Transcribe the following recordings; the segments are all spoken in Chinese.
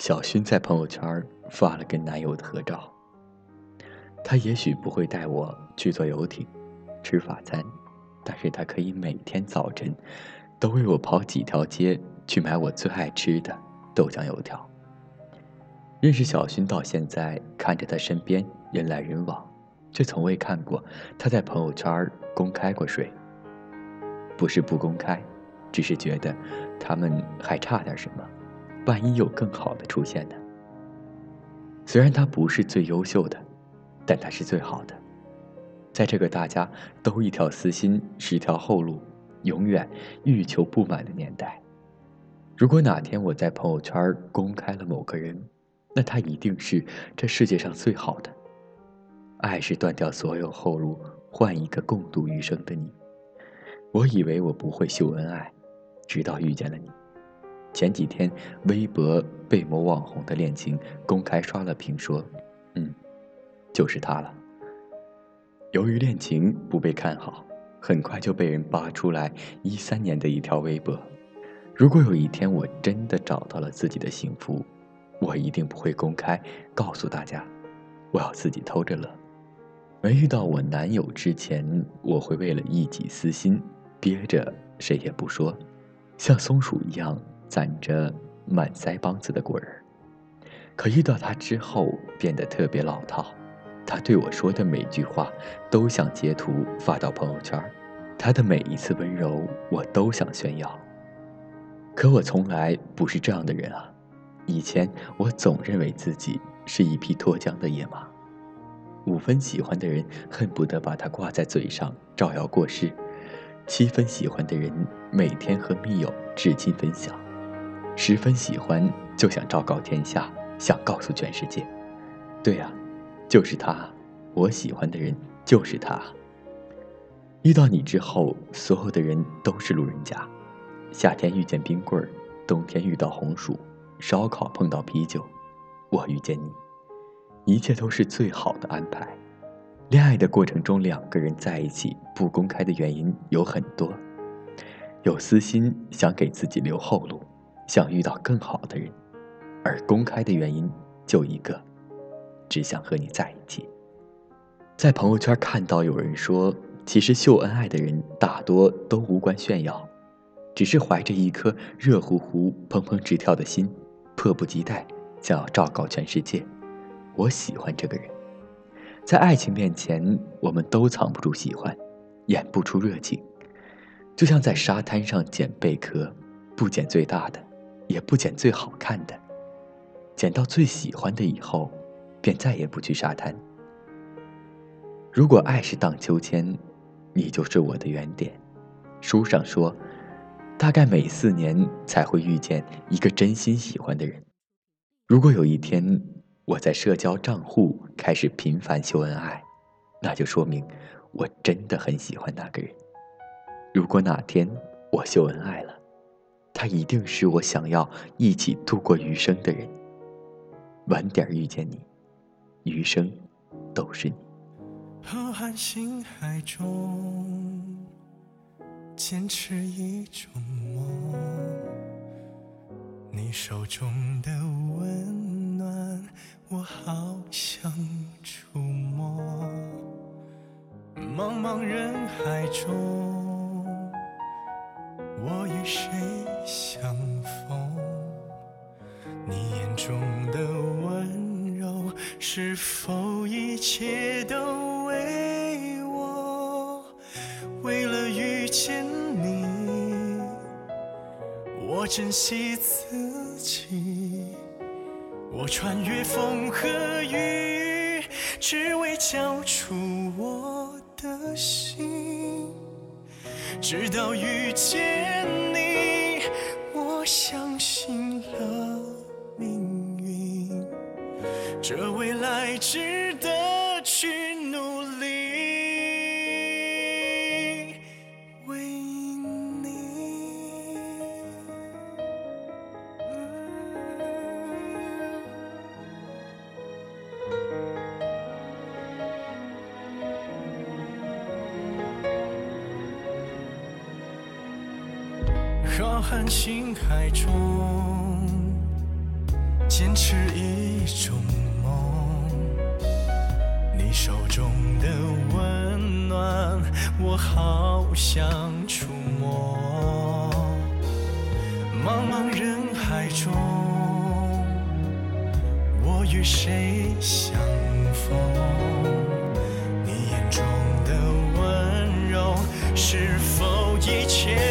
小薰在朋友圈发了跟男友的合照。他也许不会带我去坐游艇、吃法餐，但是他可以每天早晨都为我跑几条街去买我最爱吃的豆浆油条。认识小薰到现在，看着他身边人来人往，却从未看过他在朋友圈公开过谁。不是不公开，只是觉得他们还差点什么。万一有更好的出现呢？虽然他不是最优秀的，但他是最好的。在这个大家都一条私心、十条后路、永远欲求不满的年代，如果哪天我在朋友圈公开了某个人，那他一定是这世界上最好的。爱是断掉所有后路，换一个共度余生的你。我以为我不会秀恩爱，直到遇见了你。前几天，微博被某网红的恋情公开刷了屏，说：“嗯，就是他了。”由于恋情不被看好，很快就被人扒出来一三年的一条微博。如果有一天我真的找到了自己的幸福，我一定不会公开告诉大家，我要自己偷着乐。没遇到我男友之前，我会为了一己私心憋着，谁也不说，像松鼠一样。攒着满腮帮子的果仁可遇到他之后变得特别老套。他对我说的每句话都想截图发到朋友圈，他的每一次温柔我都想炫耀。可我从来不是这样的人啊！以前我总认为自己是一匹脱缰的野马，五分喜欢的人恨不得把它挂在嘴上招摇过市，七分喜欢的人每天和密友至亲分享。十分喜欢，就想昭告天下，想告诉全世界。对呀，就是他，我喜欢的人就是他。遇到你之后，所有的人都是路人甲。夏天遇见冰棍儿，冬天遇到红薯，烧烤碰到啤酒，我遇见你，一切都是最好的安排。恋爱的过程中，两个人在一起不公开的原因有很多，有私心，想给自己留后路。想遇到更好的人，而公开的原因就一个，只想和你在一起。在朋友圈看到有人说，其实秀恩爱的人大多都无关炫耀，只是怀着一颗热乎乎、砰砰直跳的心，迫不及待想要昭告全世界：我喜欢这个人。在爱情面前，我们都藏不住喜欢，演不出热情，就像在沙滩上捡贝壳，不捡最大的。也不捡最好看的，捡到最喜欢的以后，便再也不去沙滩。如果爱是荡秋千，你就是我的原点。书上说，大概每四年才会遇见一个真心喜欢的人。如果有一天我在社交账户开始频繁秀恩爱，那就说明我真的很喜欢那个人。如果哪天我秀恩爱了，他一定是我想要一起度过余生的人。晚点遇见你，余生都是你。浩瀚星海中，坚持一种梦。你手中的温暖，我好想触摸。茫茫人海中。我与谁是否一切都为我？为了遇见你，我珍惜自己，我穿越风和雨，只为交出我的心。直到遇见你，我相信了这未来值得去努力。为你浩瀚星海中，坚持一种。手中的温暖，我好想触摸。茫茫人海中，我与谁相逢？你眼中的温柔，是否一切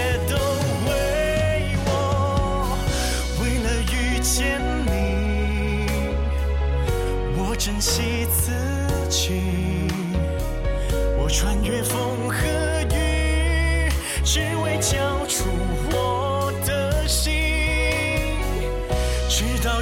为交出我的心。直到